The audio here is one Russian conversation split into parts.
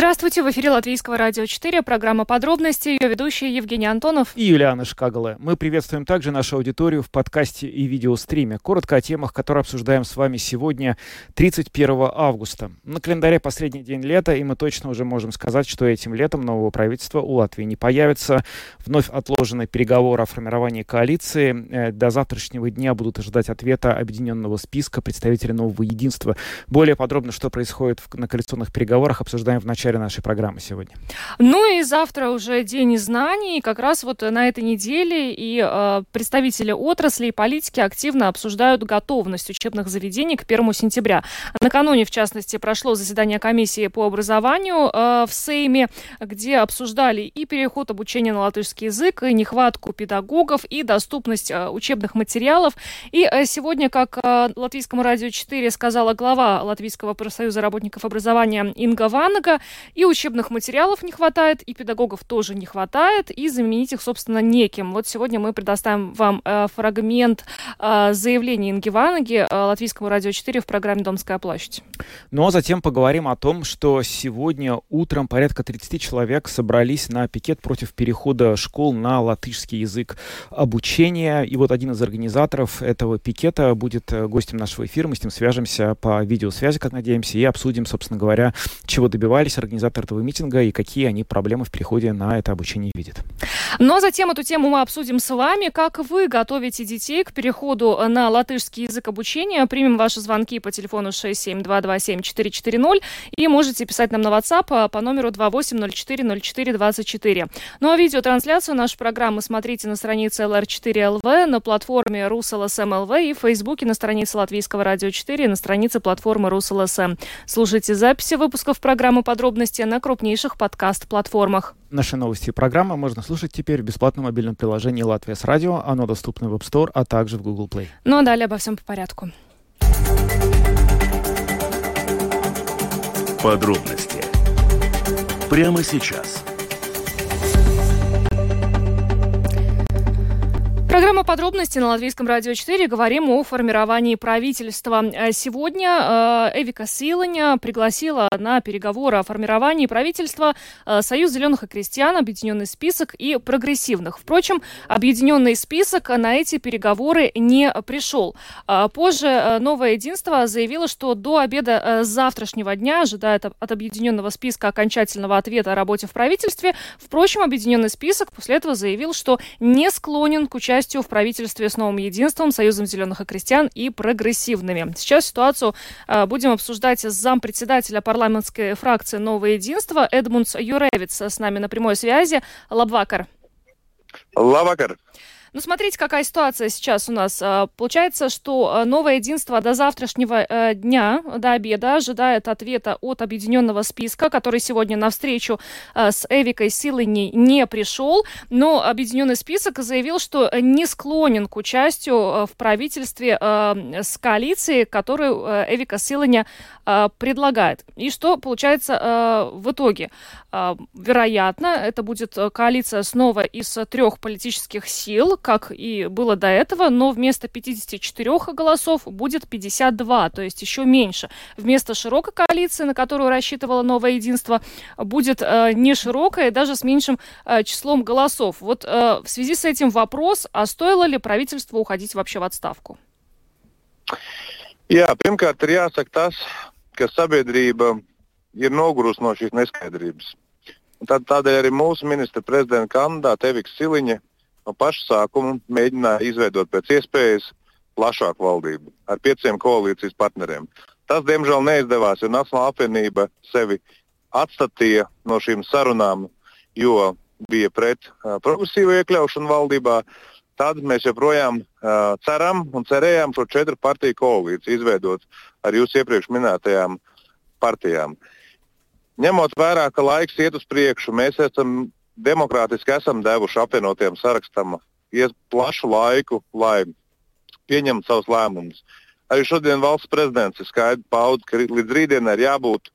Здравствуйте, в эфире Латвийского радио 4, программа «Подробности», ее ведущие Евгений Антонов и Юлиана Шкагала. Мы приветствуем также нашу аудиторию в подкасте и видеостриме. Коротко о темах, которые обсуждаем с вами сегодня, 31 августа. На календаре последний день лета, и мы точно уже можем сказать, что этим летом нового правительства у Латвии не появится. Вновь отложены переговоры о формировании коалиции. Э, до завтрашнего дня будут ожидать ответа объединенного списка представителей нового единства. Более подробно, что происходит на коалиционных переговорах, обсуждаем в начале начале нашей программы сегодня. Ну и завтра уже День знаний. Как раз вот на этой неделе и э, представители отрасли и политики активно обсуждают готовность учебных заведений к 1 сентября. Накануне, в частности, прошло заседание комиссии по образованию э, в Сейме, где обсуждали и переход обучения на латышский язык, и нехватку педагогов, и доступность э, учебных материалов. И э, сегодня, как э, Латвийскому радио 4 сказала глава Латвийского профсоюза работников образования Инга Ванага, и учебных материалов не хватает, и педагогов тоже не хватает, и заменить их, собственно, неким. Вот сегодня мы предоставим вам э, фрагмент э, заявления Инги Ванаги э, Латвийскому радио 4 в программе «Домская площадь». Ну а затем поговорим о том, что сегодня утром порядка 30 человек собрались на пикет против перехода школ на латышский язык обучения. И вот один из организаторов этого пикета будет э, гостем нашего эфира. Мы с ним свяжемся по видеосвязи, как надеемся, и обсудим, собственно говоря, чего добивались организаторы этого митинга и какие они проблемы в переходе на это обучение видят. Но а затем эту тему мы обсудим с вами. Как вы готовите детей к переходу на латышский язык обучения? Примем ваши звонки по телефону 67227-440 и можете писать нам на WhatsApp по номеру 28040424. Ну а видеотрансляцию нашей программы смотрите на странице LR4LV, на платформе RusLSM.LV и в Фейсбуке на странице Латвийского радио 4 и на странице платформы RusLSM. Слушайте записи выпусков программы подробно подробности на крупнейших подкаст-платформах. Наши новости и программы можно слушать теперь в бесплатном мобильном приложении «Латвия с радио». Оно доступно в App Store, а также в Google Play. Ну а далее обо всем по порядку. Подробности прямо сейчас – Программа подробности на Латвийском радио 4. Говорим о формировании правительства. Э, сегодня э, Эвика Силаня пригласила на переговоры о формировании правительства э, Союз зеленых и крестьян, Объединенный список и прогрессивных. Впрочем, Объединенный список на эти переговоры не пришел. Позже Новое единство заявило, что до обеда завтрашнего дня ожидает от Объединенного списка окончательного ответа о работе в правительстве. Впрочем, Объединенный список после этого заявил, что не склонен к участию участию в правительстве с новым единством, Союзом зеленых и крестьян и прогрессивными. Сейчас ситуацию э, будем обсуждать с зампредседателя парламентской фракции «Новое единство» Эдмундс Юревиц с нами на прямой связи. Лабвакар. Лабвакар. Ну, смотрите, какая ситуация сейчас у нас. А, получается, что а, новое единство до завтрашнего э, дня, до обеда, ожидает ответа от объединенного списка, который сегодня на встречу а, с Эвикой Силыней не пришел. Но объединенный список заявил, что не склонен к участию в правительстве с коалицией, которую Эвика Силыня предлагает. И что получается в итоге? Вероятно, это будет коалиция снова из трех политических сил, как и было до этого, но вместо 54 голосов будет 52, то есть еще меньше. Вместо широкой коалиции, на которую рассчитывало новое единство, будет э, не широкая, даже с меньшим э, числом голосов. Вот э, в связи с этим вопрос, а стоило ли правительству уходить вообще в отставку? Jā, pirmkārt, ir jāsaka tas, ka sabiedrība ir nogurusi no šīs neskaidrības. Tad, tādēļ arī mūsu ministra prezidenta kandidāte Evika Siliņa no paša sākuma mēģināja izveidot pēc iespējas plašāku valdību ar pieciem koalīcijas partneriem. Tas, diemžēl, neizdevās, jo Nacionāla apvienība sevi atstatīja no šīm sarunām, jo bija pret uh, progresīvu iekļaušanu valdībā. Tad mēs joprojām uh, ceram un cerējām šo četru partiju koalīciju izveidot ar jūsu iepriekš minētajām partijām. Ņemot vērā, ka laiks iet uz priekšu, mēs esam demokrātiski esam devuši apvienotiem sarakstam plašu laiku, lai pieņemtu savus lēmumus. Arī šodien valsts prezidents ir skaidri paudis, ka līdz rītdienai ir jābūt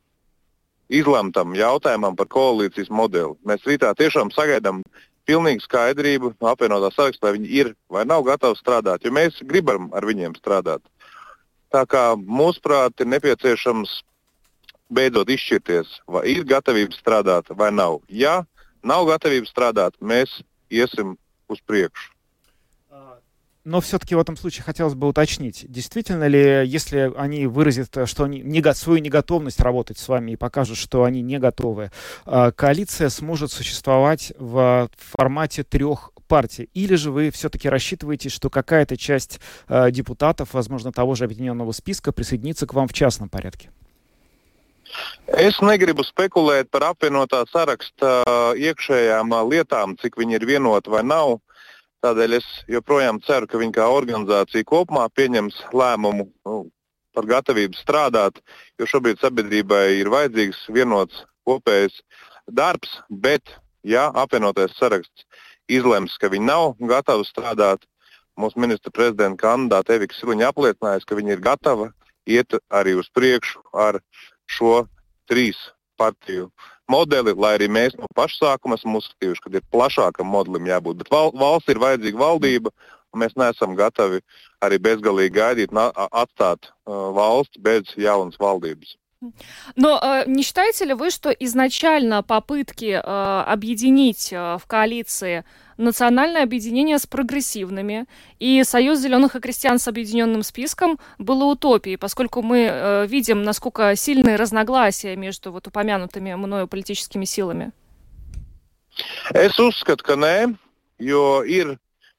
izlemtam jautājumam par koalīcijas modeli. Mēs rītā tiešām sagaidām pilnīgu skaidrību no apvienotā sarakstā, vai viņi ir vai nav gatavi strādāt, jo mēs gribam ar viņiem strādāt. Tā kā mūsuprāt ir nepieciešams beidzot izšķirties, vai ir gatavība strādāt vai nav. Ja nav gatavības strādāt, mēs iesim uz priekšu. Но все-таки в этом случае хотелось бы уточнить, действительно ли, если они выразят, что они не, свою неготовность работать с вами и покажут, что они не готовы, а, коалиция сможет существовать в формате трех партий? Или же вы все-таки рассчитываете, что какая-то часть а, депутатов, возможно, того же объединенного списка, присоединится к вам в частном порядке? Es negribu spekulēt par apvienotā saraksta iekšējām lietām, cik viņi ir vienoti vai nav. Tādēļ es joprojām ceru, ka viņi kā organizācija kopumā pieņems lēmumu nu, par gatavību strādāt, jo šobrīd sabiedrībai ir vajadzīgs vienots kopējs darbs, bet ja apvienotais saraksts izlems, ka viņi nav gatavi strādāt, mūsu ministra prezidenta kandidāte Evika Siliņa apliecinājusi, ka viņa ir gatava iet arī uz priekšu ar šo trīs partiju modeli, lai arī mēs no paša sākuma esam uzskatījuši, ka ir plašākam modelim jābūt. Bet val, valsts ir vajadzīga valdība, un mēs neesam gatavi arī bezgalīgi gaidīt un atstāt uh, valsts без jaunas валдības. Но э, не считаете ли вы, что изначально попытки э, объединить э, в коалиции национальное объединение с прогрессивными и Союз зеленых и крестьян с объединенным списком было утопией, поскольку мы э, видим, насколько сильные разногласия между вот упомянутыми мною политическими силами?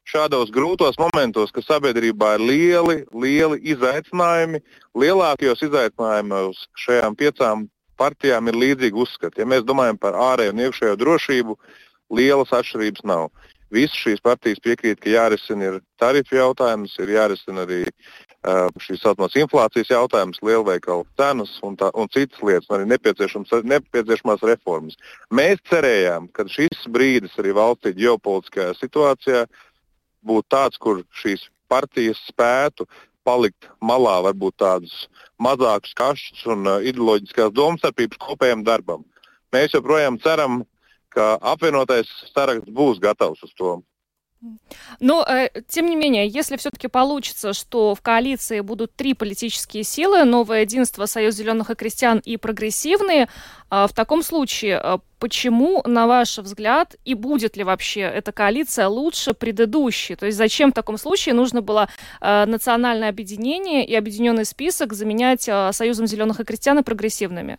Šādos grūtos momentos, ka sabiedrībā ir lieli, lieli izaicinājumi. Lielākajos izaicinājumos šajām piecām partijām ir līdzīgi uzskati. Ja mēs domājam par ārējo un iekšējo drošību, lielas atšķirības nav. Visas šīs partijas piekrīt, ka jārisina ir tarifu jautājums, ir jārisina arī uh, šīs saucamās inflācijas jautājums, lielveikalu cenas un, tā, un citas lietas, un arī nepieciešamās reformas. Mēs cerējām, ka šis brīdis arī valstī ģeopolitiskajā situācijā būtu tāds, kur šīs partijas spētu palikt malā, varbūt tādus mazākus kašķus un uh, ideoloģiskās domstarpības kopējam darbam. Mēs joprojām ceram, ka apvienotais saraksts būs gatavs uz to. Но, э, тем не менее, если все-таки получится, что в коалиции будут три политические силы, Новое Единство, Союз Зеленых и Крестьян и Прогрессивные, э, в таком случае, э, почему, на ваш взгляд, и будет ли вообще эта коалиция лучше предыдущей? То есть зачем в таком случае нужно было э, национальное объединение и объединенный список заменять Союзом Зеленых и Крестьян и Прогрессивными?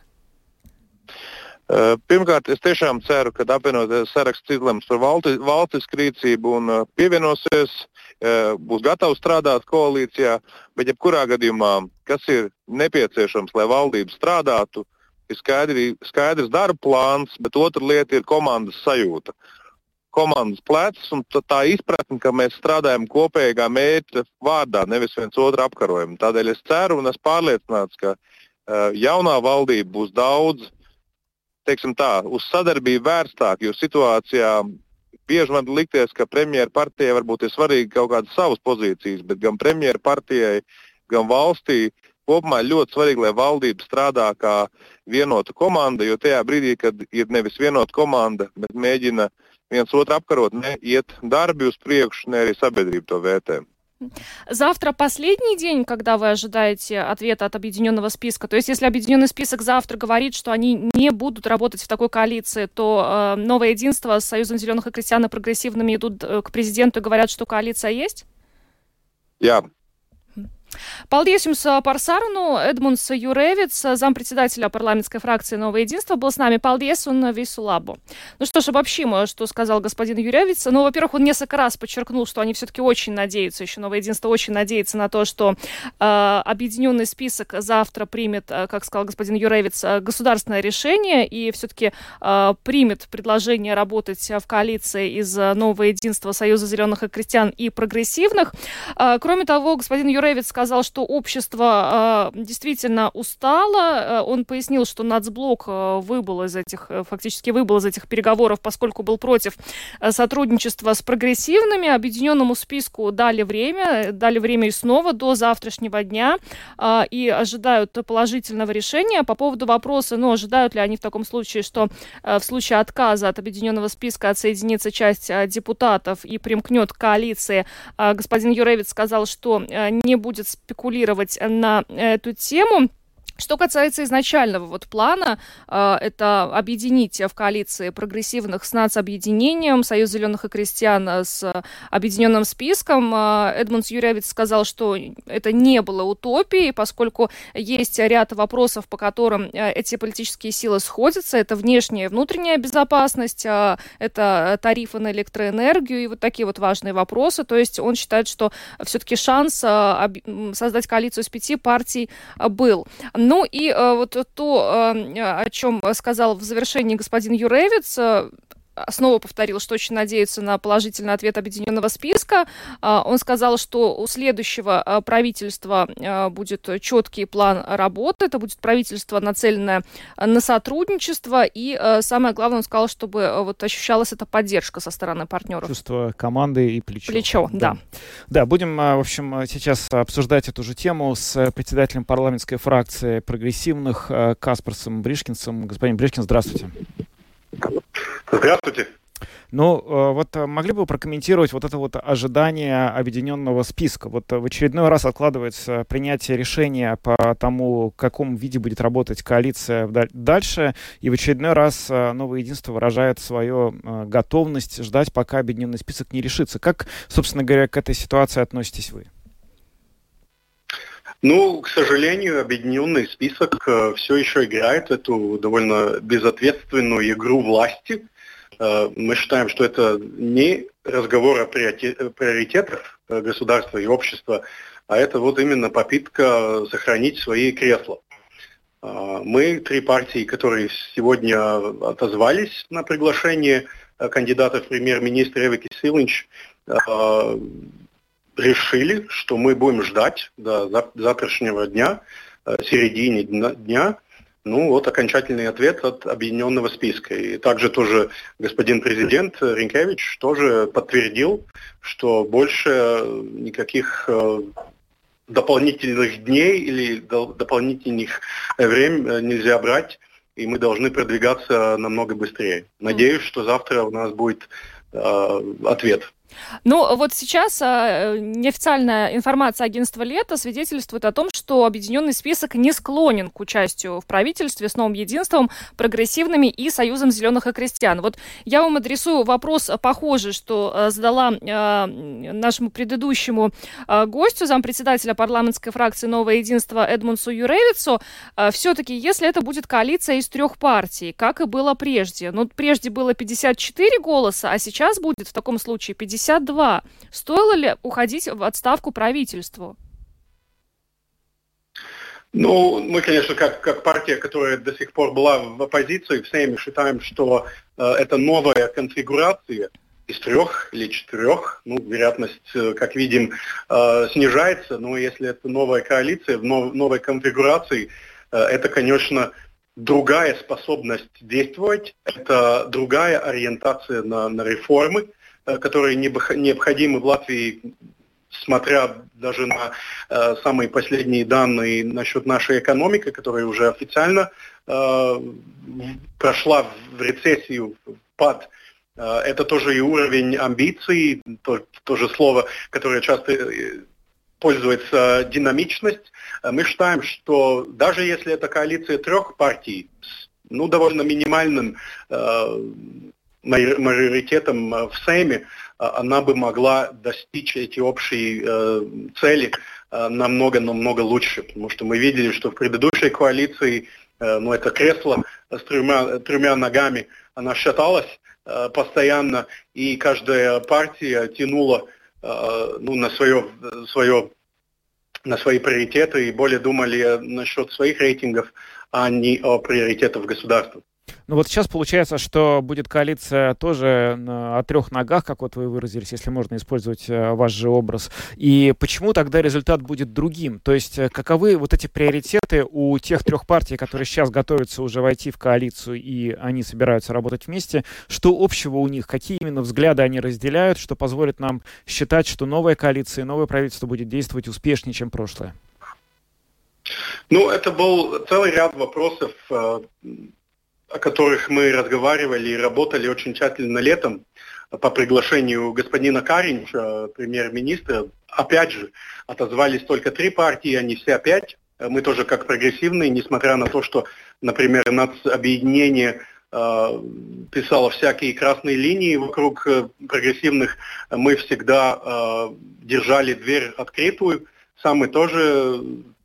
Eh, pirmkārt, es tiešām ceru, ka apvienotais saraksts izlems par valti, valstisku rīcību un eh, pievienosies, eh, būs gatavs strādāt koalīcijā, bet jebkurā gadījumā, kas ir nepieciešams, lai valdība strādātu, ir skaidri, skaidrs darba plāns, bet otra lieta ir komandas sajūta. Komandas plecs un tā izpratne, ka mēs strādājam kopīgā mērķa vārdā, nevis viens otru apkarojam. Tādēļ es ceru un esmu pārliecināts, ka uh, jaunā valdība būs daudz teiksim tā, uz sadarbību vērstāk, jo situācijā bieži man likties, ka premjeras partijai varbūt ir svarīgi kaut kādas savas pozīcijas, bet gan premjeras partijai, gan valstī kopumā ļoti svarīgi, lai valdība strādā kā vienota komanda, jo tajā brīdī, kad ir nevis vienota komanda, bet mēģina viens otru apkarot, ne iet darbi uz priekšu, ne arī sabiedrība to vērtē. Завтра последний день, когда вы ожидаете ответа от объединенного списка. То есть, если объединенный список завтра говорит, что они не будут работать в такой коалиции, то э, новое единство с Союзом зеленых и крестьян и прогрессивными идут э, к президенту и говорят, что коалиция есть? Jā, Paldies jums par sarunu. Edmunds Jurevits, зампредседателя парламентской фракции «Новое единство», был с нами. Paldies un visu labu. Ну что ж, обобщим, что сказал господин Юревиц. Ну, во-первых, он несколько раз подчеркнул, что они все-таки очень надеются, еще «Новое единство» очень надеется на то, что э, объединенный список завтра примет, как сказал господин Юревиц, государственное решение и все-таки э, примет предложение работать в коалиции из «Нового единства», Союза зеленых и крестьян и прогрессивных. Э, кроме того, господин Юревиц сказал, что общество действительно устало. Он пояснил, что нацблок выбыл из этих, фактически выбыл из этих переговоров, поскольку был против сотрудничества с прогрессивными. Объединенному списку дали время, дали время и снова до завтрашнего дня и ожидают положительного решения. По поводу вопроса, ну, ожидают ли они в таком случае, что в случае отказа от объединенного списка отсоединится часть депутатов и примкнет к коалиции, господин Юревич сказал, что не будет спекулировать на эту тему. Что касается изначального вот плана, э, это объединить в коалиции прогрессивных с нацобъединением, Союз зеленых и крестьян с объединенным списком. Э, Эдмунд Юрьевич сказал, что это не было утопией, поскольку есть ряд вопросов, по которым э, эти политические силы сходятся. Это внешняя и внутренняя безопасность, это тарифы на электроэнергию и вот такие вот важные вопросы. То есть он считает, что все-таки шанс создать коалицию из пяти партий был. Ну и э, вот то, э, о чем сказал в завершении господин Юревиц, э, снова повторил, что очень надеется на положительный ответ объединенного списка. А, он сказал, что у следующего а, правительства а, будет четкий план работы. Это будет правительство, нацеленное на сотрудничество. И самое главное, он сказал, чтобы вот ощущалась эта поддержка со стороны партнеров. Чувство команды и плечо. Плечо, да. Да, да будем, в общем, сейчас обсуждать эту же тему с председателем парламентской фракции прогрессивных Каспарсом Бришкинсом. Господин Бришкин, здравствуйте. Здравствуйте. Ну, э, вот э, могли бы прокомментировать вот это вот ожидание объединенного списка? Вот э, в очередной раз откладывается принятие решения по тому, в каком виде будет работать коалиция дальше, и в очередной раз Новое Единство выражает свою готовность ждать, пока объединенный список не решится. Как, собственно говоря, к этой ситуации относитесь вы? Ну, к сожалению, объединенный список все еще играет эту довольно безответственную игру власти. Э, мы считаем, что это не разговор о приоритетах э, государства и общества, а это вот именно попытка сохранить свои кресла. Э, мы, три партии, которые сегодня отозвались на приглашение кандидата в премьер-министра Эвики Силинч, э, решили, что мы будем ждать до завтрашнего дня, середине дня, ну вот окончательный ответ от объединенного списка. И также тоже господин президент Ринкевич тоже подтвердил, что больше никаких э, дополнительных дней или дополнительных времени нельзя брать, и мы должны продвигаться намного быстрее. Надеюсь, что завтра у нас будет э, ответ. Ну, вот сейчас э, неофициальная информация агентства «Лето» свидетельствует о том, что объединенный список не склонен к участию в правительстве с новым единством, прогрессивными и Союзом зеленых и крестьян. Вот я вам адресую вопрос похожий, что э, задала э, нашему предыдущему э, гостю, зампредседателя парламентской фракции «Новое единство» Эдмунсу Юревицу. Э, все-таки, если это будет коалиция из трех партий, как и было прежде, ну, прежде было 54 голоса, а сейчас будет в таком случае 50 52. Стоило ли уходить в отставку правительству? Ну, мы, конечно, как, как партия, которая до сих пор была в оппозиции, в Сейме считаем, что э, это новая конфигурация из трех или четырех. Ну, вероятность, э, как видим, э, снижается, но если это новая коалиция в нов, новой конфигурации, э, это, конечно, другая способность действовать, это другая ориентация на, на реформы, которые необходимы в Латвии, смотря даже на э, самые последние данные насчет нашей экономики, которая уже официально э, прошла в рецессию, в пад. Э, это тоже и уровень амбиций, то, то же слово, которое часто э, пользуется динамичность. Мы считаем, что даже если это коалиция трех партий ну, довольно минимальным э, мажоритетом э, в Сейме, э, она бы могла достичь эти общие э, цели намного-намного лучше. Потому что мы видели, что в предыдущей коалиции ну, это кресло с тремя, тремя ногами, она шаталась постоянно, и каждая партия тянула ну, на, свое, свое, на свои приоритеты и более думали насчет своих рейтингов, а не о приоритетах государства. Ну вот сейчас получается, что будет коалиция тоже на, о трех ногах, как вот вы выразились, если можно использовать э, ваш же образ. И почему тогда результат будет другим? То есть э, каковы вот эти приоритеты у тех трех партий, которые сейчас готовятся уже войти в коалицию и они собираются работать вместе? Что общего у них? Какие именно взгляды они разделяют, что позволит нам считать, что новая коалиция, новое правительство будет действовать успешнее, чем прошлое? Ну, это был целый ряд вопросов, э, о которых мы разговаривали и работали очень тщательно летом по приглашению господина Каринча, премьер-министра. Опять же, отозвались только три партии, не все опять. Мы тоже как прогрессивные, несмотря на то, что, например, нацобъединение э, писало всякие красные линии вокруг э, прогрессивных, мы всегда э, держали дверь открытую. Сам мы тоже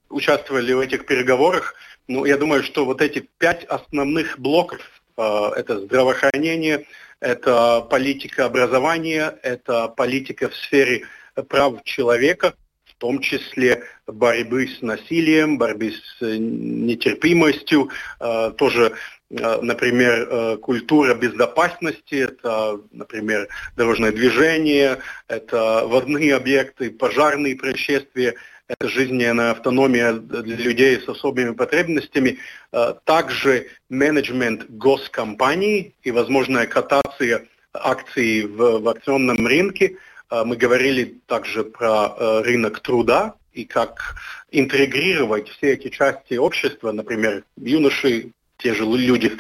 участвовали в этих переговорах. Ну, я думаю, что вот эти пять основных блоков, э, это здравоохранение, это политика образования, это политика в сфере прав человека, в том числе борьбы с насилием, борьбы с нетерпимостью, э, тоже например, культура безопасности, это, например, дорожное движение, это водные объекты, пожарные происшествия, это жизненная автономия для людей с особыми потребностями, э, также менеджмент госкомпаний и возможная котация акций в, в акционном рынке. Э, мы говорили также про э, рынок труда и как интегрировать все эти части общества, например, юноши, те же люди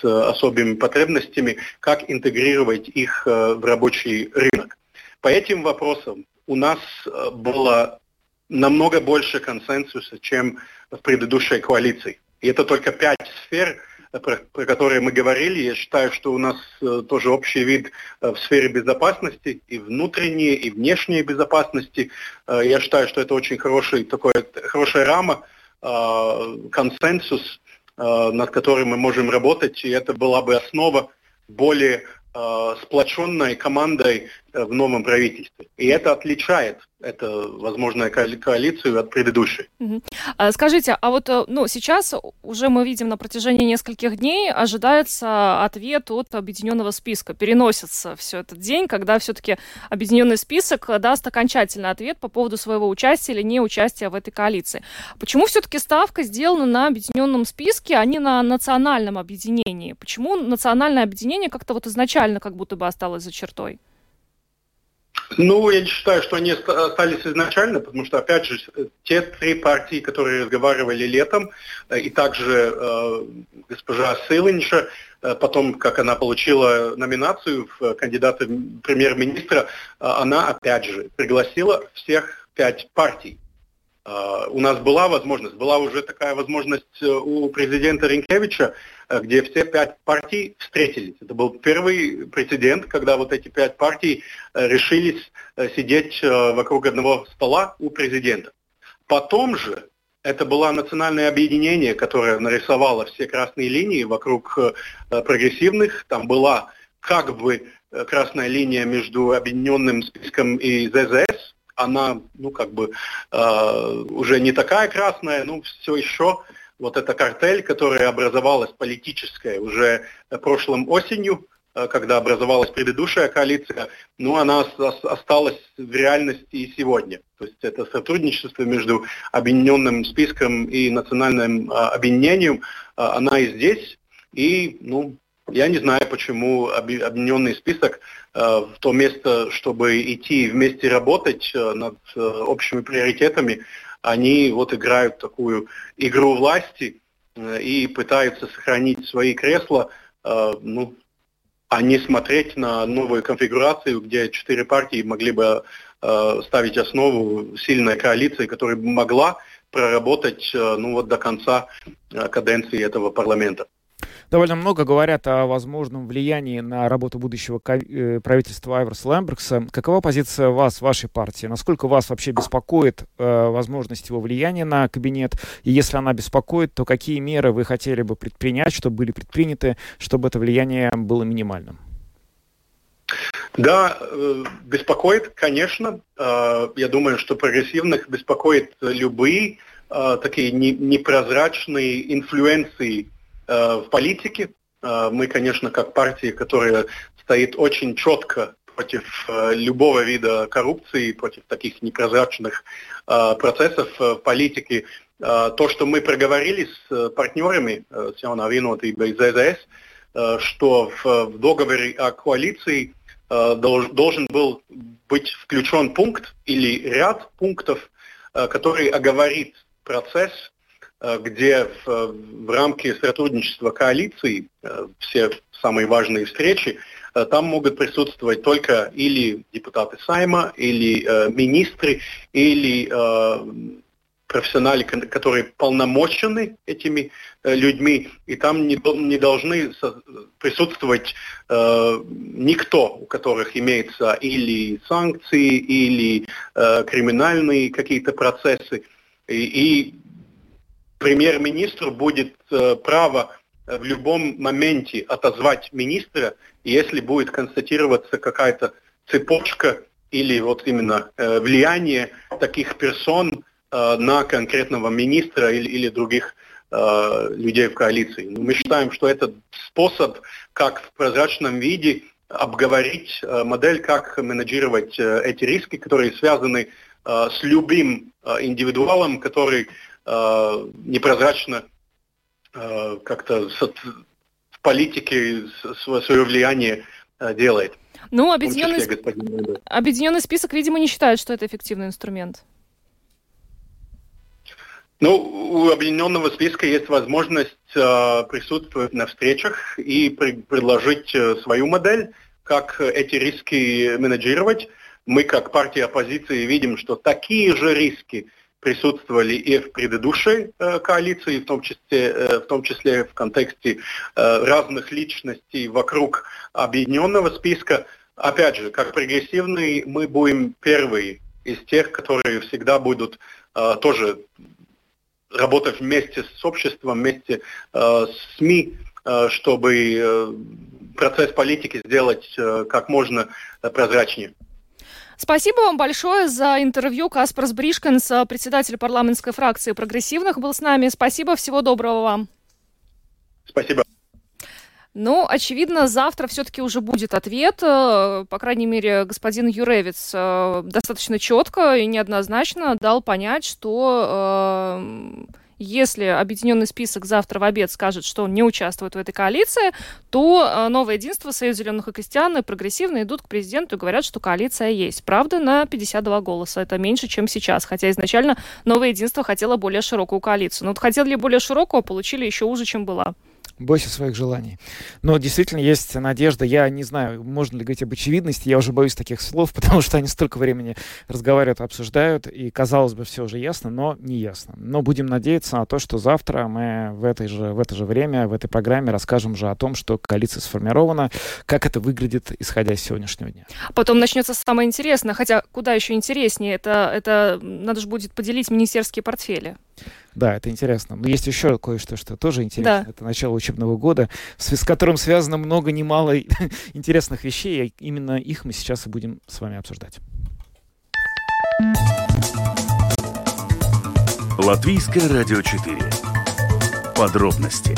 с особыми потребностями, как интегрировать их в рабочий рынок. По этим вопросам у нас было намного больше консенсуса, чем в предыдущей коалиции. И это только пять сфер, про, про которые мы говорили. Я считаю, что у нас э, тоже общий вид э, в сфере безопасности, и внутренней, и внешней безопасности. Э, я считаю, что это очень хороший, такой, хорошая рама, э, консенсус, э, над которым мы можем работать, и это была бы основа более э, сплоченной командой э, в новом правительстве. И это отличает это возможная коалицию от предыдущей. Угу. Скажите, а вот э, ну, сейчас уже мы видим на протяжении нескольких дней ожидается ответ от объединенного списка. Переносится все этот день, когда все-таки объединенный список даст окончательный ответ по поводу своего участия или не участия в этой коалиции. Почему все-таки ставка сделана на объединенном списке, а не на национальном объединении? Почему национальное объединение как-то вот изначально как будто бы осталось за чертой? Ну, я не считаю, что они остались изначально, потому что, опять же, те три партии, которые разговаривали летом, э, и также э, госпожа Сылынша, э, потом, как она получила номинацию в кандидаты премьер-министра, э, она, опять же, пригласила всех пять партий. Э, у нас была возможность, была уже такая возможность у президента Ренкевича Э, где все пять партий встретились. Это был первый прецедент, когда вот эти пять партий э, решились э, сидеть вокруг одного стола у президента. Потом же это было национальное объединение, которое нарисовало все красные линии вокруг прогрессивных. Там была как бы красная линия между объединенным списком и ЗЗС. Она, ну, как бы э, уже не такая красная, но все еще вот эта картель, которая образовалась политическая уже прошлым осенью, э, когда образовалась предыдущая коалиция, ну, она осталась в реальности и сегодня. То есть это сотрудничество между объединенным списком и национальным а, объединением, а, она и здесь. И, ну, я не знаю, почему объединенный список э, в то место, чтобы идти вместе работать э, над общими приоритетами, они вот играют такую игру власти э, и пытаются сохранить свои кресла, э, ну, а не смотреть на новую конфигурацию, где четыре партии могли бы э, ставить основу сильной коалиции, которая могла проработать ну, вот до конца каденции этого парламента. Довольно много говорят о возможном влиянии на работу будущего э, правительства Айверса Лэмбергса. Какова позиция вас, вашей партии? Насколько вас вообще беспокоит э, возможность его влияния на кабинет? И если она беспокоит, то какие меры вы хотели бы предпринять, чтобы были предприняты, чтобы это влияние было минимальным? Да, э, беспокоит, конечно. Э, я думаю, что прогрессивных беспокоит любые такие непрозрачные инфлюенции в политике, Э, мы, конечно, как партия, которая стоит очень четко против э, любого вида коррупции, против таких непрозрачных э, процессов в политике, то, что мы проговорили с партнерами, с Jaunā vienotība из ЗЗС, что в договоре о коалиции должен был быть включен пункт или ряд пунктов, который оговорит процесс Э, где в, в рамке сотрудничества коалиции э, все самые важные встречи, э, там могут присутствовать только или депутаты Сайма, или э, министры, или э, профессионалы, которые полномочены этими э, людьми, и там не, не должны присутствовать э, никто, у которых имеются или санкции, или э, криминальные какие-то процессы. И, и премьер-министру будет э, право э, в любом моменте отозвать министра, если будет констатироваться какая-то цепочка или вот именно э, влияние таких персон э, на конкретного министра или, или других людей в коалиции. Но мы считаем, что это способ, как в прозрачном виде обговорить модель, как менеджировать эти риски, которые связаны с любым индивидуалом, который Э, непрозрачно э, как-то в политике свое влияние э, делает. Ну, объединенный, числе, объединенный список, видимо, не считает, что это эффективный инструмент. Ну, у объединенного списка есть возможность э, присутствовать на встречах и при, предложить э, свою модель, как эти риски менеджировать. Мы, как партия оппозиции, видим, что такие же риски присутствовали и в предыдущей э, коалиции, в том числе, э, в том числе в контексте э, разных личностей вокруг объединенного списка. Опять же, как прогрессивный, мы будем первые из тех, которые всегда будут э, тоже работать вместе с обществом, вместе э, с СМИ, э, чтобы э, процесс политики сделать э, как можно прозрачнее. Спасибо вам большое за интервью. Каспарс Бришкенс, председатель парламентской фракции прогрессивных, был с нами. Спасибо, всего доброго вам. Спасибо. Ну, очевидно, завтра все-таки уже будет ответ. Э, по крайней мере, господин Юревец э, достаточно четко и неоднозначно дал понять, что э, если объединенный список завтра в обед скажет, что он не участвует в этой коалиции, то э, Новое единство, Союз зеленых и крестьян и прогрессивные идут к президенту и говорят, что коалиция есть. Правда, на 52 голоса. Это меньше, чем сейчас. Хотя изначально Новое единство хотело более широкую коалицию. Но вот хотели более широкую, а получили еще хуже, чем была. Бойся своих желаний. Но действительно есть надежда. Я не знаю, можно ли говорить об очевидности. Я уже боюсь таких слов, потому что они столько времени разговаривают, обсуждают. И, казалось бы, все уже ясно, но не ясно. Но будем надеяться на то, что завтра мы в, этой же, в это же время, в этой программе расскажем же о том, что коалиция сформирована, как это выглядит, исходя из сегодняшнего дня. Потом начнется самое интересное. Хотя куда еще интереснее. Это, это надо же будет поделить министерские портфели. Да, это интересно. Но есть еще кое-что, что тоже интересно. Да. Это начало учебного года, с, с которым связано много немало интересных вещей. И именно их мы сейчас и будем с вами обсуждать. Латвийское радио 4. Подробности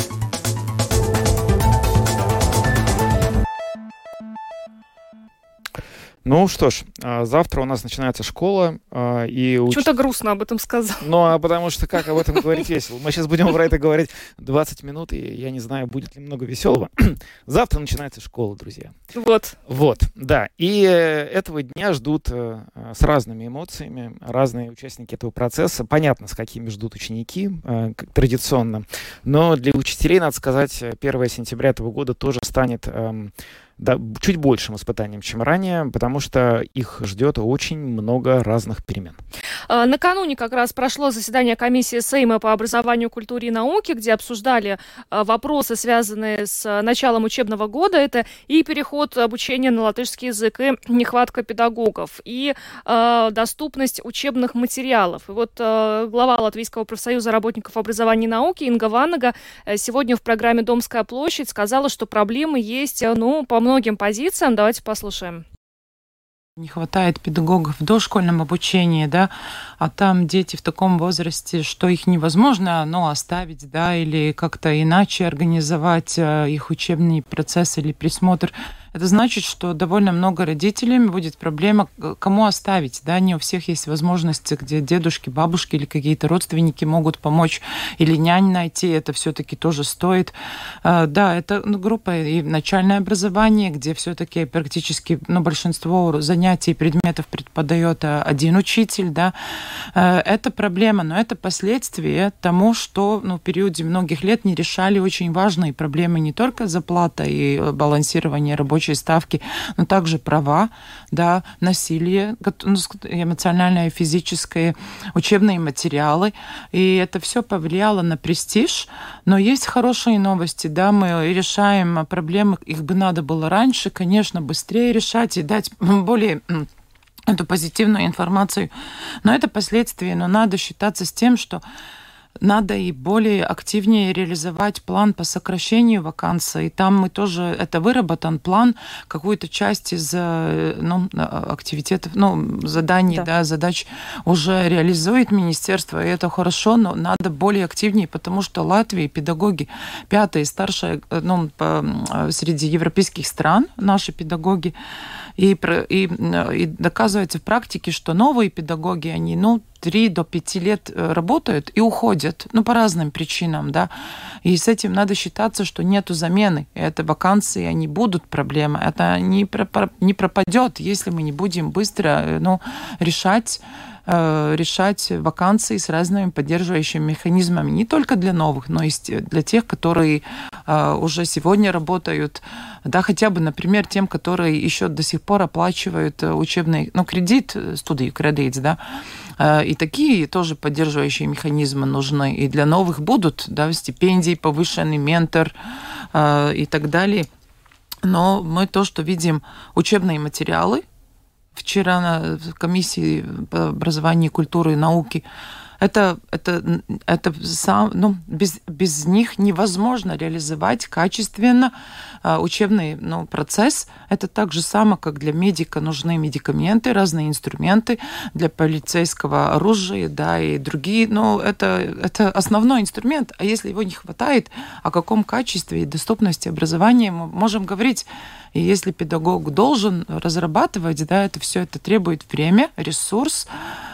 Ну что ж, а, завтра у нас начинается школа. А, и уч... Почему-то грустно об этом сказал. Ну, а потому что как об этом говорить весело? Мы сейчас будем про это говорить 20 минут, и я не знаю, будет ли много веселого. Завтра начинается школа, друзья. Вот. Вот, да. И э, этого дня ждут э, с разными эмоциями разные участники этого процесса. Понятно, с какими ждут ученики, э, традиционно. Но для учителей, надо сказать, 1 сентября этого года тоже станет эм, да, чуть большим испытанием, чем ранее, потому что их ждет очень много разных перемен. А, накануне как раз прошло заседание комиссии Сейма по образованию, культуре и науке, где обсуждали а, вопросы, связанные с началом учебного года. Это и переход обучения на латышский язык, и нехватка педагогов, и э, доступность учебных материалов. И вот э, глава Латвийского профсоюза работников образования и науки Инга Ванага сегодня в программе «Домская площадь» сказала, что проблемы есть, ну, по многим позициям. Давайте послушаем. Не хватает педагогов в дошкольном обучении, да, а там дети в таком возрасте, что их невозможно, ну, оставить, да, или как-то иначе организовать э, их учебный процесс или присмотр это значит, что довольно много родителей будет проблема, кому оставить. Да? Не у всех есть возможности, где дедушки, бабушки или какие-то родственники могут помочь, или нянь найти, это все-таки тоже стоит. А, да, это ну, группа и начальное образование, где все-таки практически ну, большинство занятий и предметов преподает а, один учитель. Да? А, это проблема, но это последствия тому, что ну, в периоде многих лет не решали очень важные проблемы не только заплата и э, балансирование рабочие ставки, но также права, да, насилие, ну, эмоциональное и физическое, учебные материалы. И это все повлияло на престиж. Но есть хорошие новости, да, мы решаем проблемы, их бы надо было раньше, конечно, быстрее решать и дать более эту позитивную информацию. Но это последствия, но надо считаться с тем, что надо и более активнее реализовать план по сокращению вакансий. Там мы тоже, это выработан план, какую-то часть из э, ну, активитетов, ну, заданий, да. Да, задач уже реализует министерство, и это хорошо, но надо более активнее, потому что Латвия педагоги пятая и старшая, э, ну, по, среди европейских стран, наши педагоги, и, и, и доказывается в практике, что новые педагоги, они, ну, 3 до 5 лет э, работают и уходят, ну, по разным причинам, да. И с этим надо считаться, что нету замены. Это вакансии, они будут проблемы. Это не, пропадет, если мы не будем быстро, э, ну, решать решать вакансии с разными поддерживающими механизмами, не только для новых, но и для тех, которые э, уже сегодня работают, да, хотя бы, например, тем, которые еще до сих пор оплачивают э, учебный, ну, кредит, студию, кредит, да, и такие тоже поддерживающие механизмы нужны. И для новых будут, да, стипендии, повышенный ментор и так далее. Но мы то, что видим учебные материалы, вчера на комиссии по образованию, культуры и науки это, это, это сам, ну, без, без них невозможно реализовать качественно э, учебный ну, процесс. Это так же само, как для медика нужны медикаменты, разные инструменты, для полицейского оружия, да, и другие. Но это, это основной инструмент. А если его не хватает, о каком качестве и доступности образования мы можем говорить? И если педагог должен разрабатывать, да, это все это требует время, ресурс,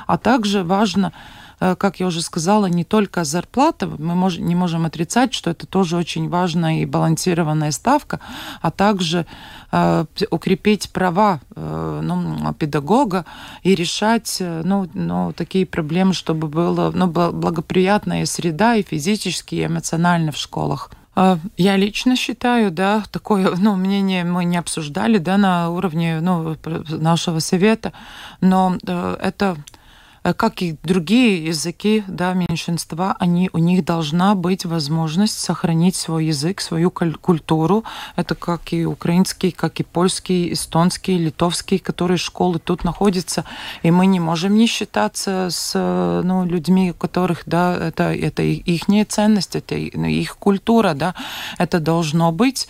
а также важно как я уже сказала, не только зарплата, мы мож, не можем отрицать, что это тоже очень важная и балансированная ставка, а также э, укрепить права э, ну, педагога и решать э, ну, ну, такие проблемы, чтобы была ну, благоприятная среда и физически, и эмоционально в школах. Э, я лично считаю, да, такое, ну, мнение мы не обсуждали, да, на уровне, ну, нашего совета, но это Э, как и другие языки да, меньшинства, они, у них должна быть возможность сохранить свой язык, свою культуру. Это как и украинский, как и польский, эстонский, литовский, которые школы тут находятся. И мы не можем не считаться с ну, людьми, у которых да, это, это их ценность, это ну, их культура. Да, это должно быть.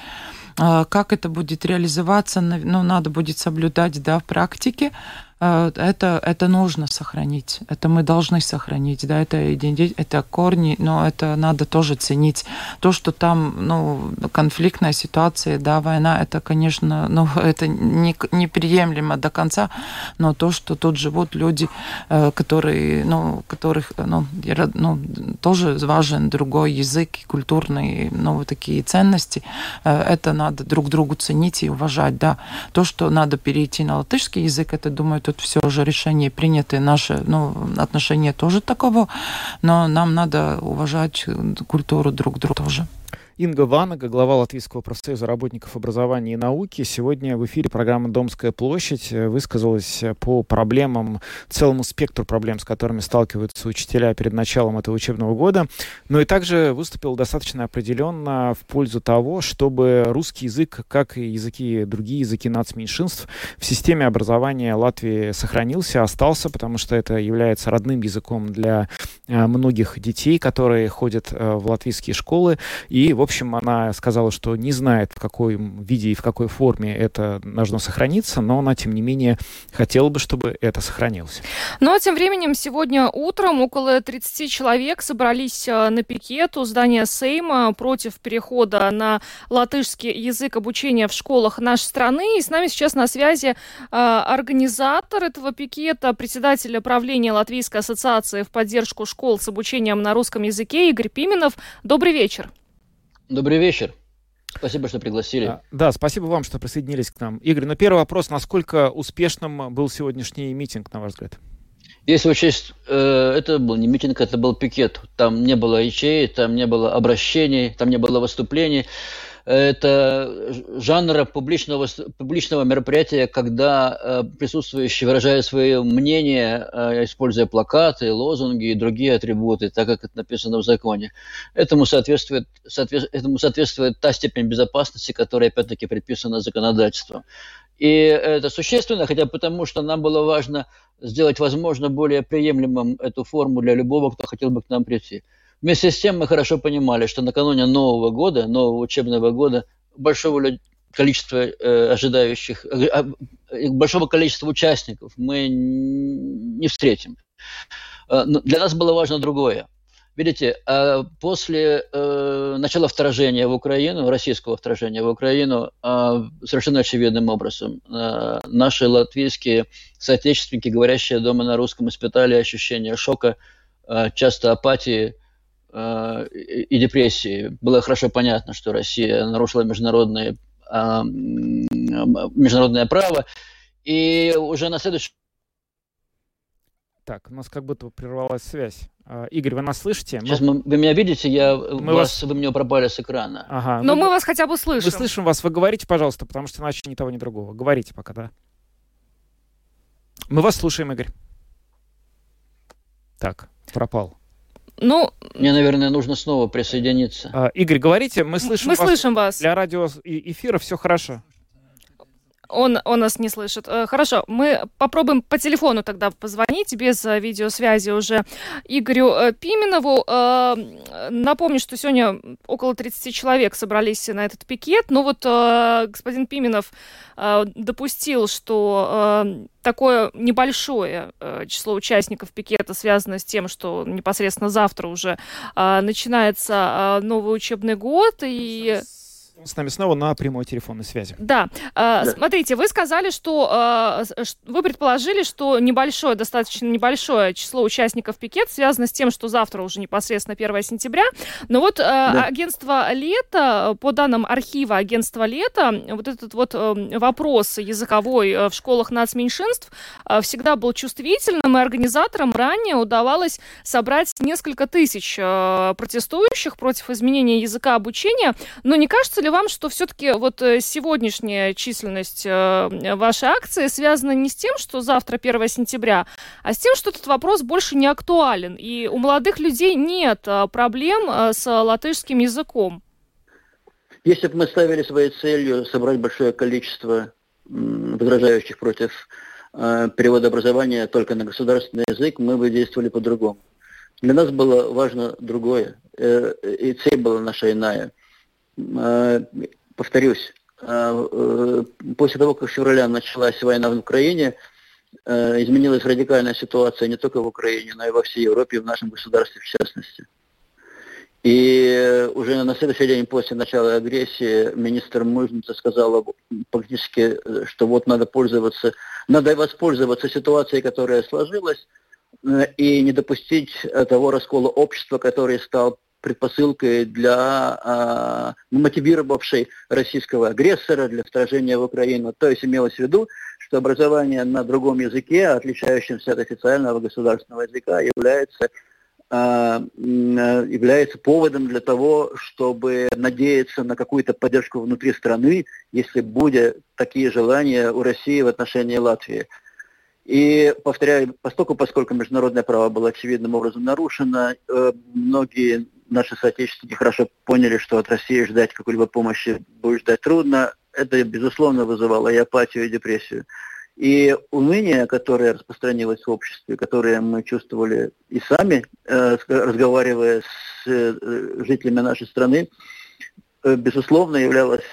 А как это будет реализоваться, ну, надо будет соблюдать да, в практике. Э, это, это нужно сохранить, это мы должны сохранить, да, это, это корни, но это надо тоже ценить. То, что там, ну, конфликтная ситуация, да, война, это, конечно, ну, это не, неприемлемо до конца, но то, что тут живут люди, э, которые, ну, которых, ну, ну тоже важен другой язык, культурные, ну, такие ценности, э, это надо друг другу ценить и уважать, да. То, что надо перейти на латышский язык, это, думаю, тут все уже решение приняты, наши ну, отношения тоже таково, но нам надо уважать культуру друг друга тоже. Инга Ванага, глава Латвийского профсоюза работников образования и науки, сегодня в эфире программы «Домская площадь» высказалась по проблемам, целому спектру проблем, с которыми сталкиваются учителя перед началом этого учебного года, но и также выступил достаточно определенно в пользу того, чтобы русский язык, как и языки, другие языки нацменьшинств, в системе образования Латвии сохранился, остался, потому что это является родным языком для э, многих детей, которые ходят э, в латвийские школы, и, в общем, она сказала, что не знает, в каком виде и в какой форме это должно сохраниться, но она, тем не менее, хотела бы, чтобы это сохранилось. Ну а тем временем сегодня утром около 30 человек собрались э, на пикет у здания Сейма против перехода на латышский язык обучения в школах нашей страны. И с нами сейчас на связи э, организатор этого пикета, председатель правления Латвийской ассоциации в поддержку школ с обучением на русском языке Игорь Пименов. Добрый вечер. Добрый вечер. Спасибо, что пригласили. А, да, спасибо вам, что присоединились к нам. Игорь, ну первый вопрос. Насколько успешным был сегодняшний митинг, на ваш взгляд? Если учесть, э, это был не митинг, это был пикет. Там не было ячеек, там не было обращений, там не было выступлений это жанр публичного, публичного мероприятия, когда э, присутствующие выражают свое мнение, э, используя плакаты, лозунги и другие атрибуты, так как это написано в законе. Этому соответствует, соответ, этому соответствует та степень безопасности, которая, опять-таки, предписана законодательством. И это существенно, хотя потому, что нам было важно сделать, возможно, более приемлемым эту форму для любого, кто хотел бы к нам прийти. Вместе с тем мы хорошо понимали, что накануне Нового года, нового учебного года, большого количества э, ожидающих, э, а, э, большого количества участников мы не встретим. Э, но для нас было важно другое. Видите, э, после э, начала вторжения в Украину, российского вторжения в Украину, совершенно очевидным образом наши латвийские соотечественники, говорящие дома на русском, испытали ощущение шока, часто апатии, и депрессии, было хорошо понятно, что Россия нарушила международное, а, международное право. И уже на следующий так, у нас как будто прервалась связь. А, Игорь, вы нас слышите? Сейчас мы, вы меня видите, я мы вас, вас, вы меня пропали с экрана. Ага. Но мы, мы вас хотя бы слышим. Мы слышим вас. Вы говорите, пожалуйста, потому что иначе ни того, ни другого. Говорите пока, да? Мы вас слушаем, Игорь. Так, пропал. Ну, мне, наверное, нужно снова присоединиться. А, Игорь, говорите, мы слышим мы вас. слышим вас. Для радио эфира все хорошо. Он, он нас не слышит. Э, хорошо, мы попробуем по телефону тогда позвонить без э, видеосвязи уже Игорю э, Пименову. Напомню, что сегодня около 30 человек собрались на этот пикет. Ну вот господин Пименов допустил, что такое небольшое число участников пикета связано с тем, что непосредственно завтра уже начинается новый учебный год. И с нами снова на прямой телефонной связи. Да. Э, да. Смотрите, вы сказали, что э, вы предположили, что небольшое, достаточно небольшое число участников пикет связано с тем, что завтра уже непосредственно 1 сентября. Но вот э, да. агентство «Лето», по данным архива агентства «Лето», вот этот вот э, вопрос языковой э, в школах нацменьшинств э, всегда был чувствительным, и организаторам ранее удавалось собрать несколько тысяч протестующих против изменения языка обучения. Но не кажется ли вам, что все-таки вот э, сегодняшняя численность э, вашей акции связана не с тем, что завтра 1 сентября, а с тем, что этот вопрос больше не актуален, и у молодых людей нет э, проблем с латышским языком? Если бы мы ставили своей целью собрать большое количество возражающих против перевода образования только на государственный язык, мы бы действовали по-другому. Для нас было важно другое, и цель была наша иная – повторюсь, э, э, после того, как в феврале началась война в Украине, изменилась радикальная ситуация не только в Украине, но и во всей Европе, и в нашем государстве в частности. И уже на следующий день после начала агрессии министр Мужница сказала практически, что вот надо пользоваться, надо воспользоваться ситуацией, которая сложилась, и не допустить того раскола общества, который стал предпосылкой для э, мотивировавшей российского агрессора для вторжения в Украину. То есть имелось в виду, что образование на другом языке, отличающемся от официального государственного языка, является а, является поводом для того, чтобы надеяться на какую-то поддержку внутри страны, если будут такие желания у России в отношении Латвии. И, повторяю, поскольку, поскольку международное право было очевидным образом нарушено, э, многие наши соотечественники хорошо поняли, что от России ждать какой-либо помощи будет ждать трудно. Это, безусловно, вызывало и апатию, и депрессию. И уныние, которое распространилось в обществе, которое мы чувствовали и сами, э, разговаривая с э, жителями нашей страны, безусловно, являлось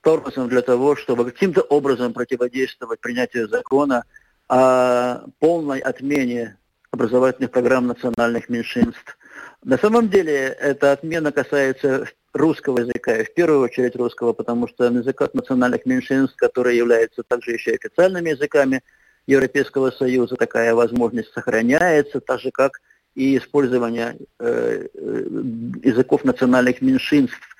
тормозом для того, чтобы каким-то образом противодействовать принятию закона о полной отмене образовательных программ национальных меньшинств. На самом деле эта отмена касается русского языка, и в первую очередь русского, потому что языках национальных меньшинств, которые являются также еще и официальными языками Европейского Союза, такая возможность сохраняется, так же как и использование э, э языков национальных меньшинств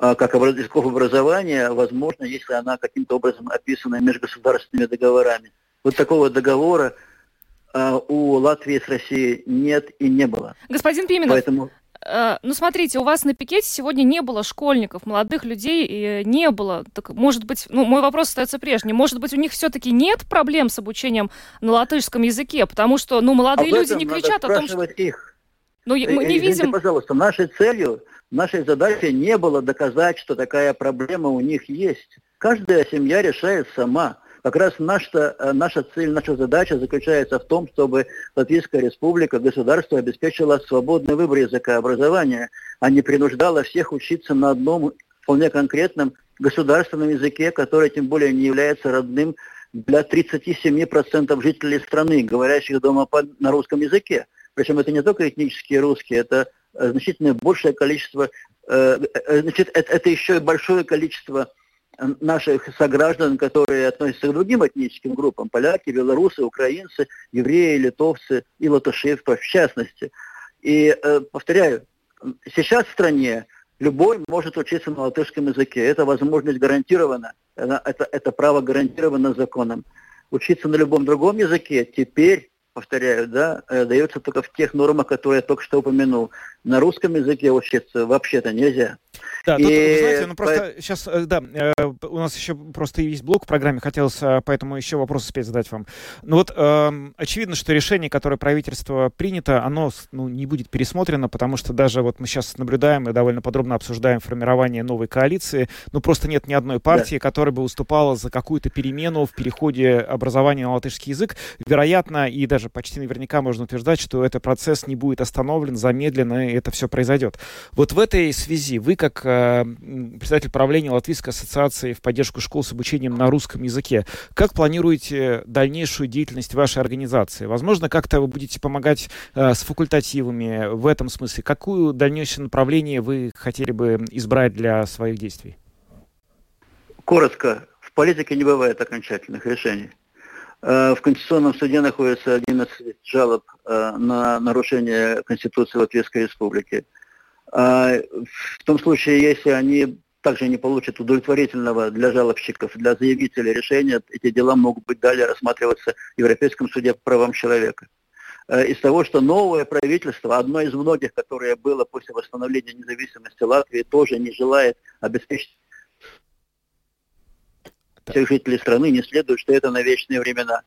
э, как языков образования, возможно, если она каким-то образом описана межгосударственными договорами. Вот такого договора э, у Латвии с Россией нет и не было. Господин Пименов, Поэтому... Э, ну, смотрите, у вас на пикете сегодня не было школьников, молодых людей и не было. Так, может быть, ну, мой вопрос остается прежним. Может быть, у них все-таки нет проблем с обучением на латышском языке? Потому что, ну, молодые Об люди не кричат о том, что... их. Ну, мы не Извините, видим... пожалуйста, нашей целью, нашей задачей не было доказать, что такая проблема у них есть. Каждая семья решает сама. Как раз наша, э, наша цель, наша задача заключается в том, чтобы Латвийская республика, государство обеспечило свободный выбор языка образования, а не принуждало всех учиться на одном вполне конкретном государственном языке, который тем более не является родным для 37% жителей страны, говорящих дома на русском языке. Причем это не только этнические русские, это э, значительно большее количество, э, значит, это, это еще и большое количество наших сограждан, которые относятся к другим этническим группам, поляки, белорусы, украинцы, евреи, литовцы и латыши в частности. И э, повторяю, сейчас в стране любой может учиться на латышском языке. Эта возможность гарантирована, это, это, право гарантировано законом. Учиться на любом другом языке теперь повторяю, да, э, дается только в тех нормах, которые я только что упомянул. На русском языке учиться вообще-то нельзя. Да, и... тут, вы знаете, ну просто по... сейчас, э, да, э, у нас еще просто есть блок в программе, хотелось поэтому еще вопрос успеть задать вам. Ну вот, э, очевидно, что решение, которое правительство принято, оно ну, не будет пересмотрено, потому что даже вот мы сейчас наблюдаем и довольно подробно обсуждаем формирование новой коалиции, ну просто нет ни одной партии, да. которая бы выступала за какую-то перемену в переходе образования на латышский язык. Вероятно, и даже даже почти наверняка можно утверждать, что этот процесс не будет остановлен, замедленно, и это все произойдет. Вот в этой связи вы, как э, председатель правления Латвийской ассоциации в поддержку школ с обучением на русском языке, как планируете дальнейшую деятельность вашей организации? Возможно, как-то вы будете помогать э, с факультативами в этом смысле? Какую дальнейшее направление вы хотели бы избрать для своих действий? Коротко. В политике не бывает окончательных решений. Э, в Конституционном суде находится 11 жалоб э, на нарушение Конституции Латвийской Республики. Э, в том случае, если они также не получат удовлетворительного для жалобщиков, для заявителей решения, эти дела могут быть далее рассматриваться в Европейском суде по правам человека. Из того, что новое правительство, одно из многих, которое было после восстановления независимости Латвии, тоже не желает обеспечить всех жителей страны не следует, что это на вечные времена.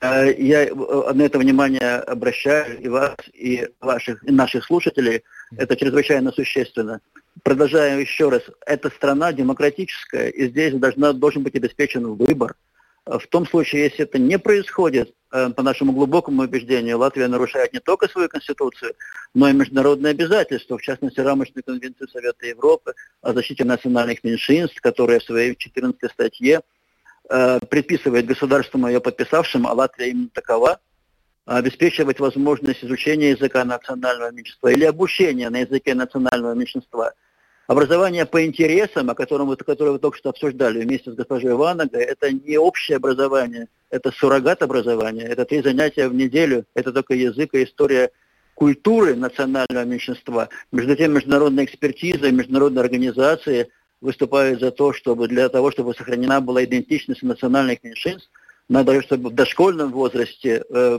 Э, я э, на это внимание обращаю и вас, и ваших, и наших слушателей. Это чрезвычайно существенно. Продолжаю еще раз. Эта страна демократическая, и здесь должна, должен быть обеспечен выбор – в том случае, если это не происходит, э, по нашему глубокому убеждению, Латвия нарушает не только свою конституцию, но и международные обязательства, в частности, рамочную конвенцию Совета Европы о защите национальных меньшинств, которая в своей 14 статье э, предписывает государствам, ее подписавшим, а Латвия именно такова, обеспечивать возможность изучения языка национального меньшинства или обучения на языке национального меньшинства – Образование по интересам, о котором вы, которое вы только что обсуждали вместе с госпожой Ивановой, это не общее образование, это суррогат образования, это три занятия в неделю, это только язык и история культуры национального меньшинства. Между тем, международная экспертиза и международные организации выступают за то, чтобы для того, чтобы сохранена была идентичность национальных меньшинств, надо, чтобы в дошкольном возрасте э,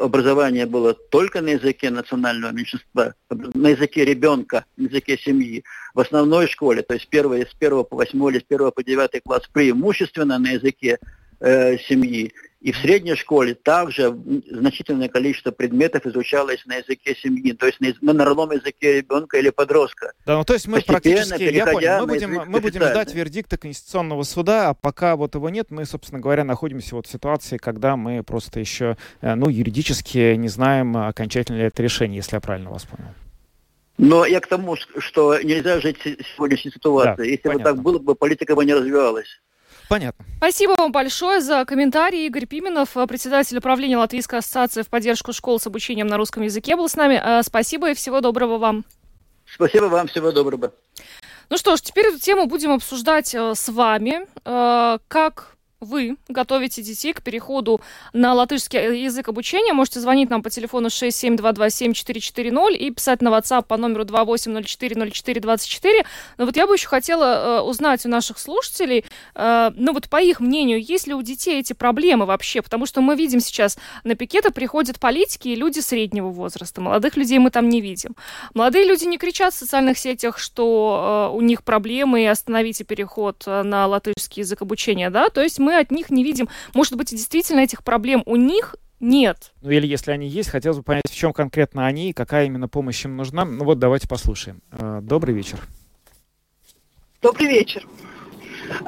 образование было только на языке национального меньшинства, на языке ребенка, на языке семьи. В основной школе, то есть первое, с 1 по 8 или с 1 по 9 класс преимущественно на языке э, семьи. И в средней школе также значительное количество предметов изучалось на языке семьи, то есть на, на народном языке ребенка или подростка. Да, ну то есть мы практически, я понял, мы будем, мы будем ждать вердикта Конституционного суда, а пока вот его нет, мы, собственно говоря, находимся вот в ситуации, когда мы просто еще, э, ну, юридически не знаем, окончательно ли это решение, если я правильно вас понял. Но я к тому, что нельзя жить сегодняшней ситуацией. Да, Если понятно. бы так было бы, политика бы не развивалась. Понятно. Спасибо вам большое за комментарий. Игорь Пименов, председатель управления Латвийской ассоциации в поддержку школ с обучением на русском языке, был с нами. Э, спасибо и всего доброго вам. Спасибо вам, всего доброго. Ну что ж, теперь эту тему будем обсуждать э, с вами. Э, как вы готовите детей к переходу на латышский язык обучения, можете звонить нам по телефону 67227440 и писать на WhatsApp по номеру 28040424. Но вот я бы еще хотела э, узнать у наших слушателей, э, ну вот по их мнению, есть ли у детей эти проблемы вообще? Потому что мы видим сейчас на пикеты приходят политики и люди среднего возраста. Молодых людей мы там не видим. Молодые люди не кричат в социальных сетях, что э, у них проблемы и остановите переход э, на латышский язык обучения, да? То есть мы мы от них не видим, может быть, действительно этих проблем у них нет. Ну или если они есть, хотелось бы понять, в чем конкретно они и какая именно помощь им нужна. Ну вот давайте послушаем. Э, добрый вечер. Добрый вечер.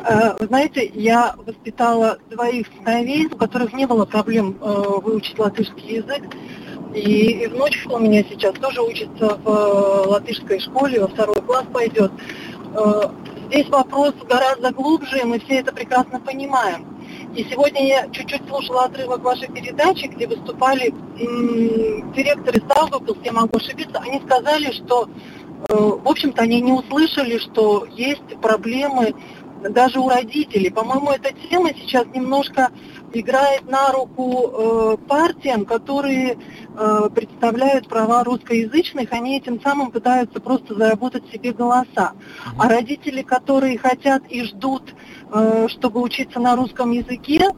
Э, вы знаете, я воспитала двоих сыновей, у которых не было проблем э, выучить латышский язык. И внучка у меня сейчас тоже учится в латышской школе, во второй класс пойдет. Здесь вопрос гораздо глубже, и мы все это прекрасно понимаем. И сегодня я чуть-чуть слушала отрывок вашей передачи, где выступали директоры Сталдукас, я могу ошибиться, они сказали, что, э, в общем-то, они не услышали, что есть проблемы даже у родителей. По-моему, эта тема сейчас немножко играет на руку э, партиям, которые э, представляют права русскоязычных, они этим самым пытаются просто заработать себе голоса. А родители, которые хотят и ждут, э, чтобы учиться на русском языке,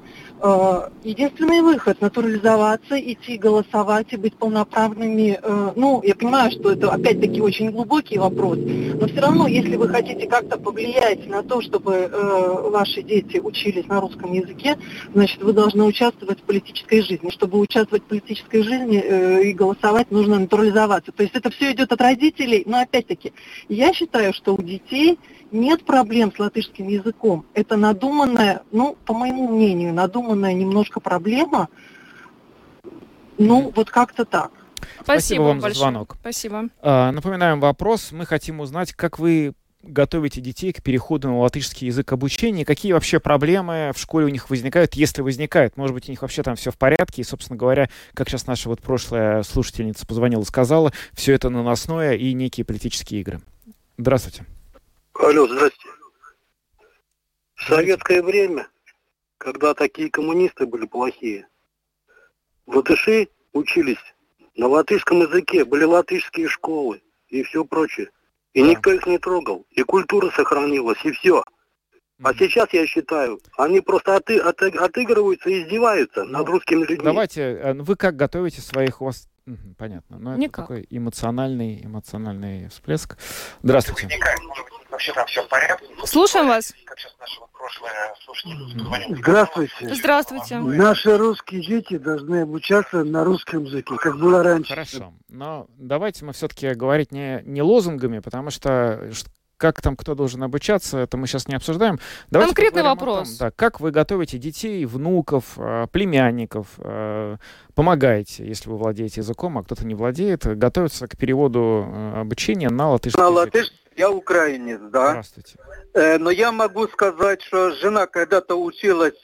единственный выход – натурализоваться, идти голосовать и быть полноправными. Э, ну, я понимаю, что это опять-таки очень глубокий вопрос, но все равно, если вы хотите как-то повлиять на то, чтобы э, ваши дети учились на русском языке, значит, вы должны участвовать в политической жизни. Чтобы участвовать в политической жизни и голосовать, нужно натурализоваться. То есть это все идет от родителей, но опять-таки, я считаю, что у детей нет проблем с латышским языком. Это надуманная, ну, по моему мнению, надуманная немножко проблема. Ну, вот как-то так. Спасибо, Спасибо вам большое. за звонок. Спасибо. А, напоминаем вопрос. Мы хотим узнать, как вы готовите детей к переходу на латышский язык обучения, какие вообще проблемы в школе у них возникают, если возникают. Может быть, у них вообще там все в порядке, и, собственно говоря, как сейчас наша вот прошлая слушательница позвонила, сказала, все это наносное и некие политические игры. Здравствуйте. Алло, здрасте. В советское время, когда такие коммунисты были плохие, латыши учились на латышском языке, были латышские школы и все прочее. И да. никто их не трогал. И культура сохранилась, и все. А сейчас, я считаю, они просто оты, от, отыгрываются и издеваются ну, над русскими людьми. Давайте, э, вы как готовите своих, у вас понятно, но это такой эмоциональный, эмоциональный всплеск. Здравствуйте. Вообще там все в порядке. Слушаем вас. Как сейчас наши вот прошлые Здравствуйте. Здравствуйте. Наши русские дети должны обучаться на русском языке, как было раньше. Хорошо. Но давайте мы все-таки говорить не, не лозунгами, потому что как там кто должен обучаться, это мы сейчас не обсуждаем. Давайте Конкретный вопрос. Том, да, как вы готовите детей, внуков, э, племянников, э, помогаете, если вы владеете языком, а кто-то не владеет, готовиться к переводу э, обучения на латышский на язык. Латыш... Я украинец, да. Здравствуйте. но я могу сказать, что жена когда-то училась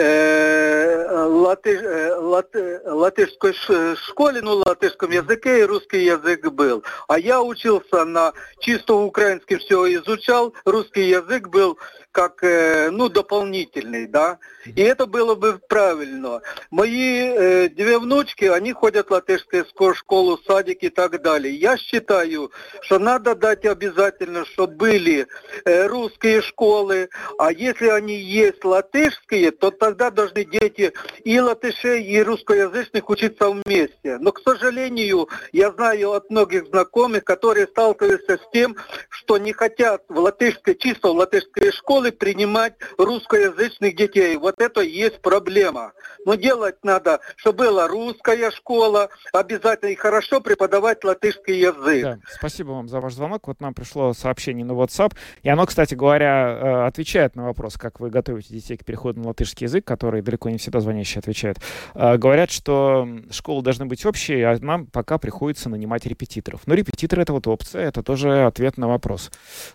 Э, латыш, э, латы, латышской школе, ну, латышском языке и русский язык был. А я учился на чисто украинском все изучал, русский язык был как э, ну, дополнительный, да. И это было бы правильно. Мои э, две внучки, они ходят в латышскую школу, садик и так далее. Я считаю, что надо дать обязательно, чтобы были э, русские школы, а если они есть латышские, то тогда должны дети и латышей, и русскоязычных учиться вместе. Но, к сожалению, я знаю от многих знакомых, которые сталкиваются с тем, что не хотят в латышской, чисто в латышской школе принимать русскоязычных детей. Вот это и есть проблема. Но делать надо, чтобы была русская школа, обязательно и хорошо преподавать латышский язык. Да, спасибо вам за ваш звонок. Вот нам пришло сообщение на WhatsApp, и оно, кстати говоря, э, отвечает на вопрос, как вы готовите детей к переходу на латышский язык. который далеко не всегда звонящие отвечают, э, говорят, что школы должны быть общие, а нам пока приходится нанимать репетиторов. Но репетитор — это вот опция, это тоже ответ на вопрос.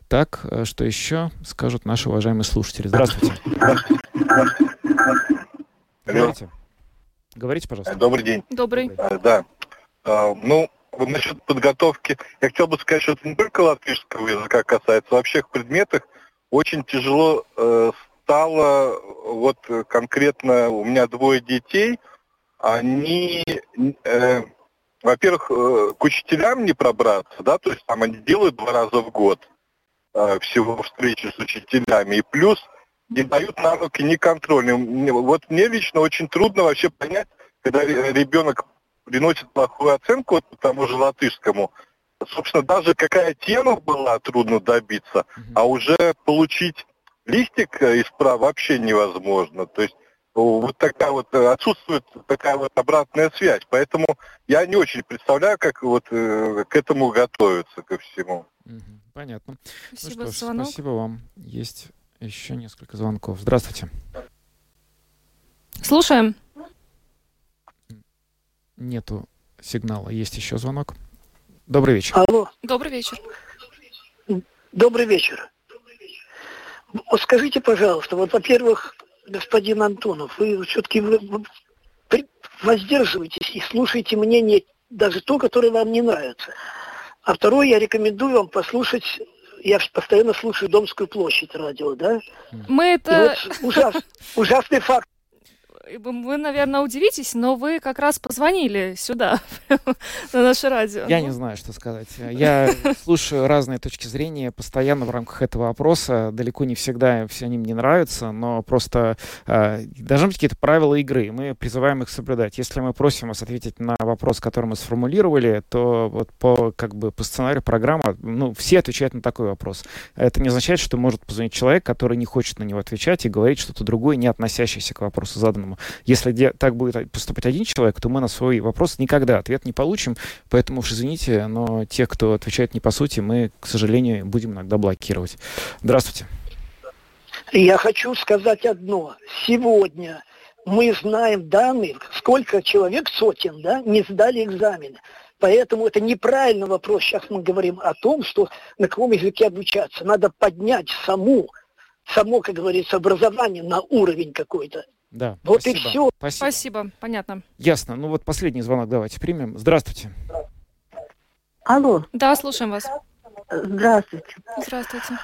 Так, э, что еще скажут наши уважаемые слушатели? Здравствуйте. Говорите. Говорите, пожалуйста. Добрый день. Добрый. А, Да. А, Ну, насчет подготовки, я хотел бы сказать, что это не только латышского языка касается, вообще в предметах очень тяжело э, стало, вот э, конкретно у меня двое детей, они, э, во-первых, э, к учителям не пробраться, да, то есть там они делают два раза в год э, всего встречи с учителями, и плюс не дают навыки ни контрольные. Мне- Вот мне лично очень трудно вообще понять, когда ре- ребенок приносит плохую оценку вот тому же латышскому, собственно, даже какая тема была, трудно добиться, а уже получить листик э, из прав вообще невозможно. То есть вот такая вот э, отсутствует такая вот обратная связь. Поэтому я не очень представляю, как вот э, к этому готовиться ко всему. Понятно. Спасибо ну за что ж, звонок. спасибо вам. Есть еще несколько звонков. Здравствуйте. Слушаем. Нету сигнала. Есть еще звонок. Добрый вечер. Алло, Добрый вечер. добрый вечер. Скажите, пожалуйста, вот, во-первых, господин Антонов, вы все-таки воздерживайтесь и слушайте мнение даже то, которое вам не нравится. А второе, я рекомендую вам послушать, я постоянно слушаю Домскую площадь радио, да? Мы И это... вот ужас, ужасный факт. Вы, наверное, удивитесь, но вы как раз позвонили сюда, на наше радио. Я не знаю, что сказать. Я слушаю разные точки зрения постоянно в рамках этого опроса. Далеко не всегда все они мне нравятся, но просто э, должны быть какие-то правила игры. Мы призываем их соблюдать. Если мы просим вас ответить на вопрос, который мы сформулировали, то вот по как бы по сценарию программы, ну все отвечают на такой вопрос. Это не означает, что может позвонить человек, который не хочет на него отвечать и говорить что-то другое, не относящееся к вопросу заданному. Если де- так будет поступать один человек, то мы на свой вопрос никогда ответ не получим. Поэтому уж извините, но тех, кто отвечает не по сути, мы, к сожалению, будем иногда блокировать. Здравствуйте. Я хочу сказать одно. Сегодня мы знаем данные, сколько человек, сотен, да, не сдали экзамены. Поэтому это неправильный вопрос. Сейчас мы говорим о том, что на каком языке обучаться. Надо поднять саму, само, как говорится, образование на уровень какой-то. Да, Вот и спасибо. все. Спасибо. Спасибо, понятно. Ясно. Ну вот последний звонок давайте примем. Здравствуйте. Алло, Да, слушаем вас. здравствуйте. Здравствуйте.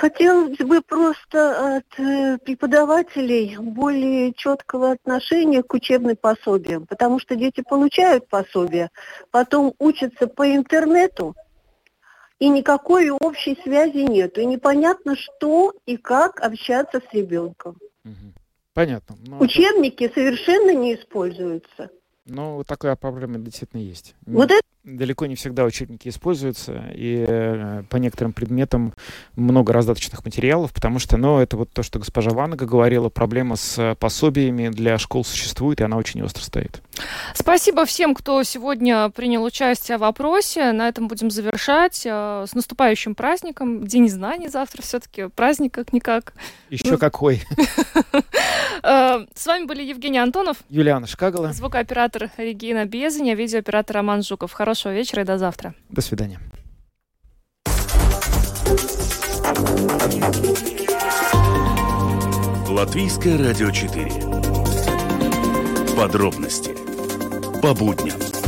Хотелось бы просто от э, преподавателей более четкого отношения к учебным пособиям, потому что дети получают пособия, потом учатся по интернету, и никакой общей связи нет, и непонятно, что и как общаться с ребенком. Понятно. Ну, это- Учебники совершенно не используются. Ну, такая проблема действительно есть. Вот это Далеко не всегда учебники используются, и э, по некоторым предметам много раздаточных материалов, потому что, ну, это вот то, что госпожа Ванга говорила, проблема с э, пособиями для школ существует, и она очень остро стоит. Спасибо всем, кто сегодня принял участие в опросе. На этом будем завершать. Э, С наступающим праздником. День знаний завтра все-таки. Праздник как-никак. Еще Ну, какой. С вами были Евгений Антонов, Юлиана Шкагала. звукооператор Регина Безаня, видеооператор Роман Жуков. Хорошего вечера и до завтра. До свидания. Латвийское радио 4. Подробности по будням.